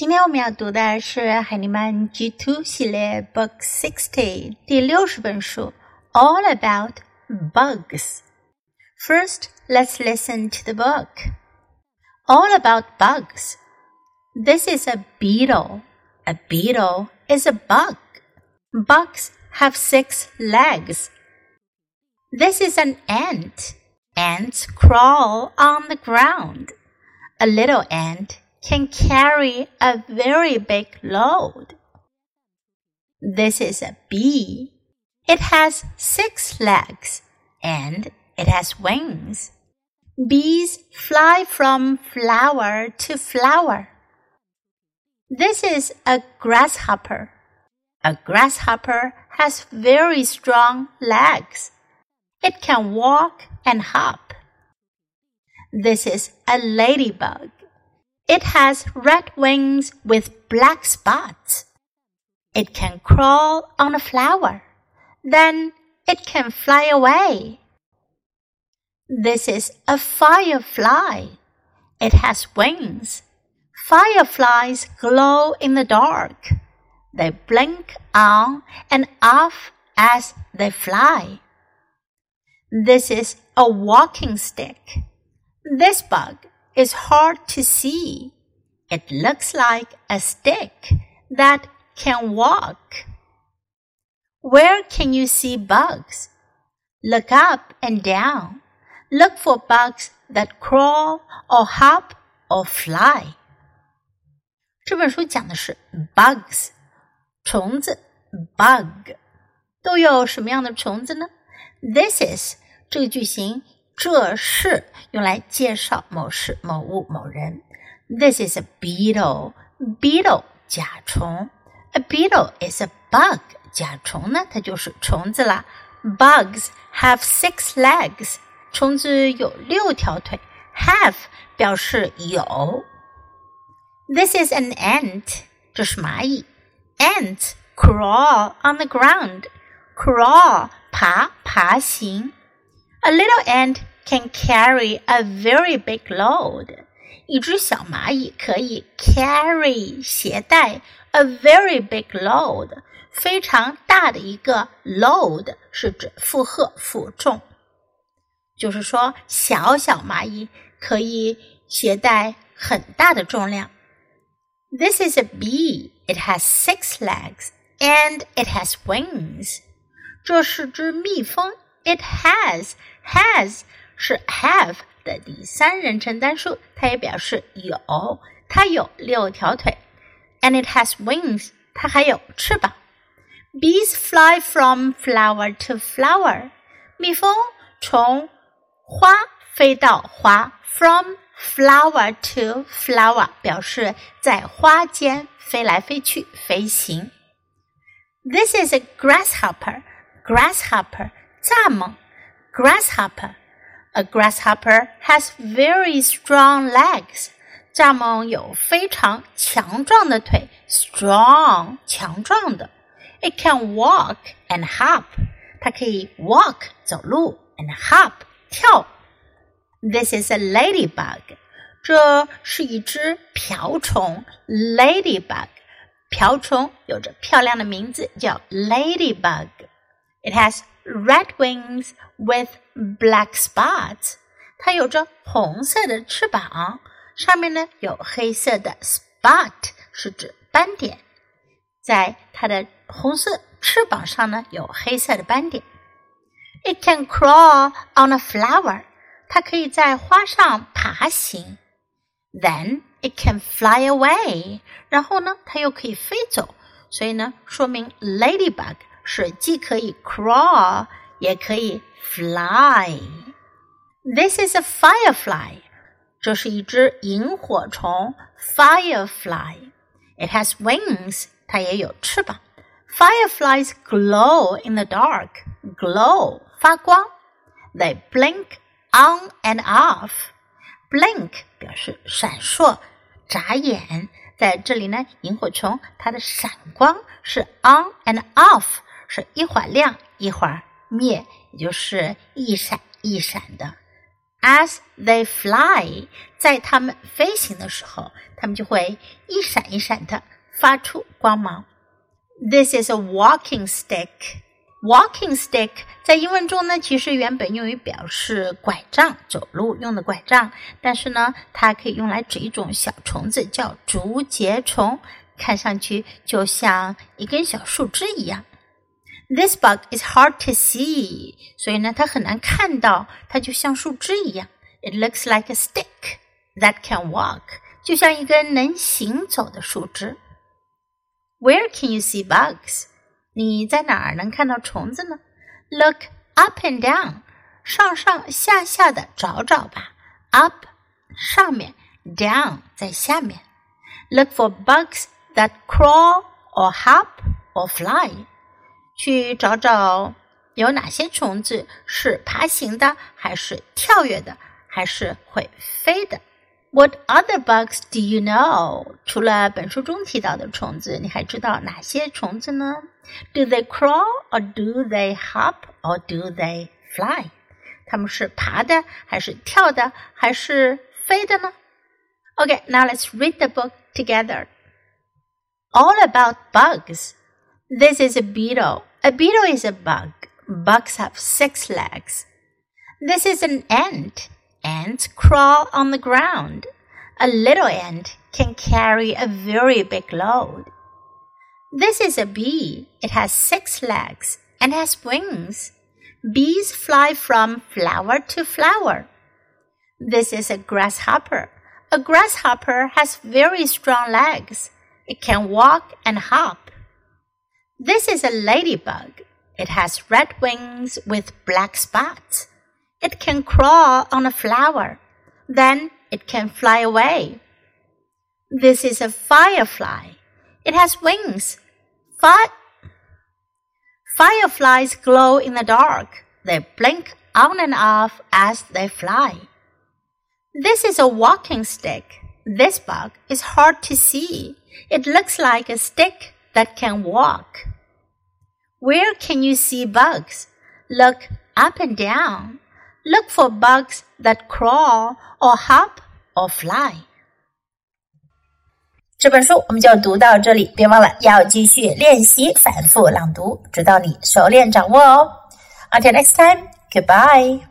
今天我们要读的是海尼曼 G Two 系列 Book Sixty 第六十本书 All About Bugs. First, let's listen to the book. All About Bugs. This is a beetle. A beetle is a bug. Bugs have six legs. This is an ant. Ants crawl on the ground. A little ant can carry a very big load. This is a bee. It has six legs and it has wings. Bees fly from flower to flower. This is a grasshopper. A grasshopper has very strong legs. It can walk and hop. This is a ladybug. It has red wings with black spots. It can crawl on a flower. Then it can fly away. This is a firefly. It has wings. Fireflies glow in the dark. They blink on and off as they fly. This is a walking stick. This bug is hard to see. It looks like a stick that can walk. Where can you see bugs? Look up and down. Look for bugs that crawl or hop or fly. 这本书讲的是 bugs，虫子 bug 都有什么样的虫子呢？This is 这个句型 这是用来介绍某事、某物、某人。This is a beetle. Beetle 甲虫。A beetle is a bug. 甲虫呢，它就是虫子啦。Bugs have six legs. 虫子有六条腿。Have 表示有。This is an ant. 这是蚂蚁。Ants crawl on the ground. Crawl 爬爬行。A little ant can carry a very big load. 一只小蚂蚁可以 carry 携带 a very big load 非常大的一个 load 是指负荷负重，就是说小小蚂蚁可以携带很大的重量。This is a bee. It has six legs and it has wings. 这是只蜜蜂。It has has 是 have 的第三人称单数，它也表示有，它有六条腿，and it has wings，它还有翅膀。Bees fly from flower to flower，蜜蜂从花飞到花，from flower to flower 表示在花间飞来飞去飞行。This is a grasshopper，grasshopper 蚱蜢，grasshopper。 A grasshopper has very strong legs. 蚱蜢有非常强壮的腿，strong 强壮的。It can walk and hop. 它可以 walk 走路 and hop 跳。This is a ladybug. 这是一只瓢虫，ladybug。瓢虫有着漂亮的名字，叫 ladybug。 It has red wings with black spots。它有着红色的翅膀，上面呢有黑色的 spot，是指斑点。在它的红色翅膀上呢有黑色的斑点。It can crawl on a flower。它可以在花上爬行。Then it can fly away。然后呢，它又可以飞走。所以呢，说明 ladybug 是既可以 crawl 也可以 fly。This is a firefly。这是一只萤火虫 firefly。It has wings。它也有翅膀。Fireflies glow in the dark. Glow 发光。They blink on and off. Blink 表示闪烁、眨眼。在这里呢，萤火虫它的闪光是 on and off， 是一会儿亮一会儿灭，也就是一闪一闪的 As they fly，在它们飞行的时候，它们就会一闪一闪的发出光芒。This is a walking stick. Walking stick 在英文中呢，其实原本用于表示拐杖，走路用的拐杖。但是呢，它可以用来指一种小虫子，叫竹节虫，看上去就像一根小树枝一样。This bug is hard to see，所以呢，它很难看到，它就像树枝一样。It looks like a stick that can walk，就像一根能行走的树枝。Where can you see bugs？你在哪儿能看到虫子呢？Look up and down，上上下下的找找吧。Up 上面，down 在下面。Look for bugs that crawl or hop or fly。 去找找有哪些虫子是爬行的，还是跳跃的，还是会飞的？What other bugs do you know？除了本书中提到的虫子，你还知道哪些虫子呢？Do they crawl or do they hop or do they fly？它们是爬的，还是跳的，还是飞的呢？Okay, now let's read the book together. All about bugs. This is a beetle. A beetle is a bug. Bugs have six legs. This is an ant. Ants crawl on the ground. A little ant can carry a very big load. This is a bee. It has six legs and has wings. Bees fly from flower to flower. This is a grasshopper. A grasshopper has very strong legs. It can walk and hop. This is a ladybug. It has red wings with black spots. It can crawl on a flower. Then it can fly away. This is a firefly. It has wings. Fi Fireflies glow in the dark. They blink on and off as they fly. This is a walking stick. This bug is hard to see. It looks like a stick that can walk. Where can you see bugs? Look up and down. Look for bugs that crawl or hop or fly. 这本书我们就读到这里，别忘了要继续练习反复朗读，直到你熟练掌握哦。Until next time, goodbye.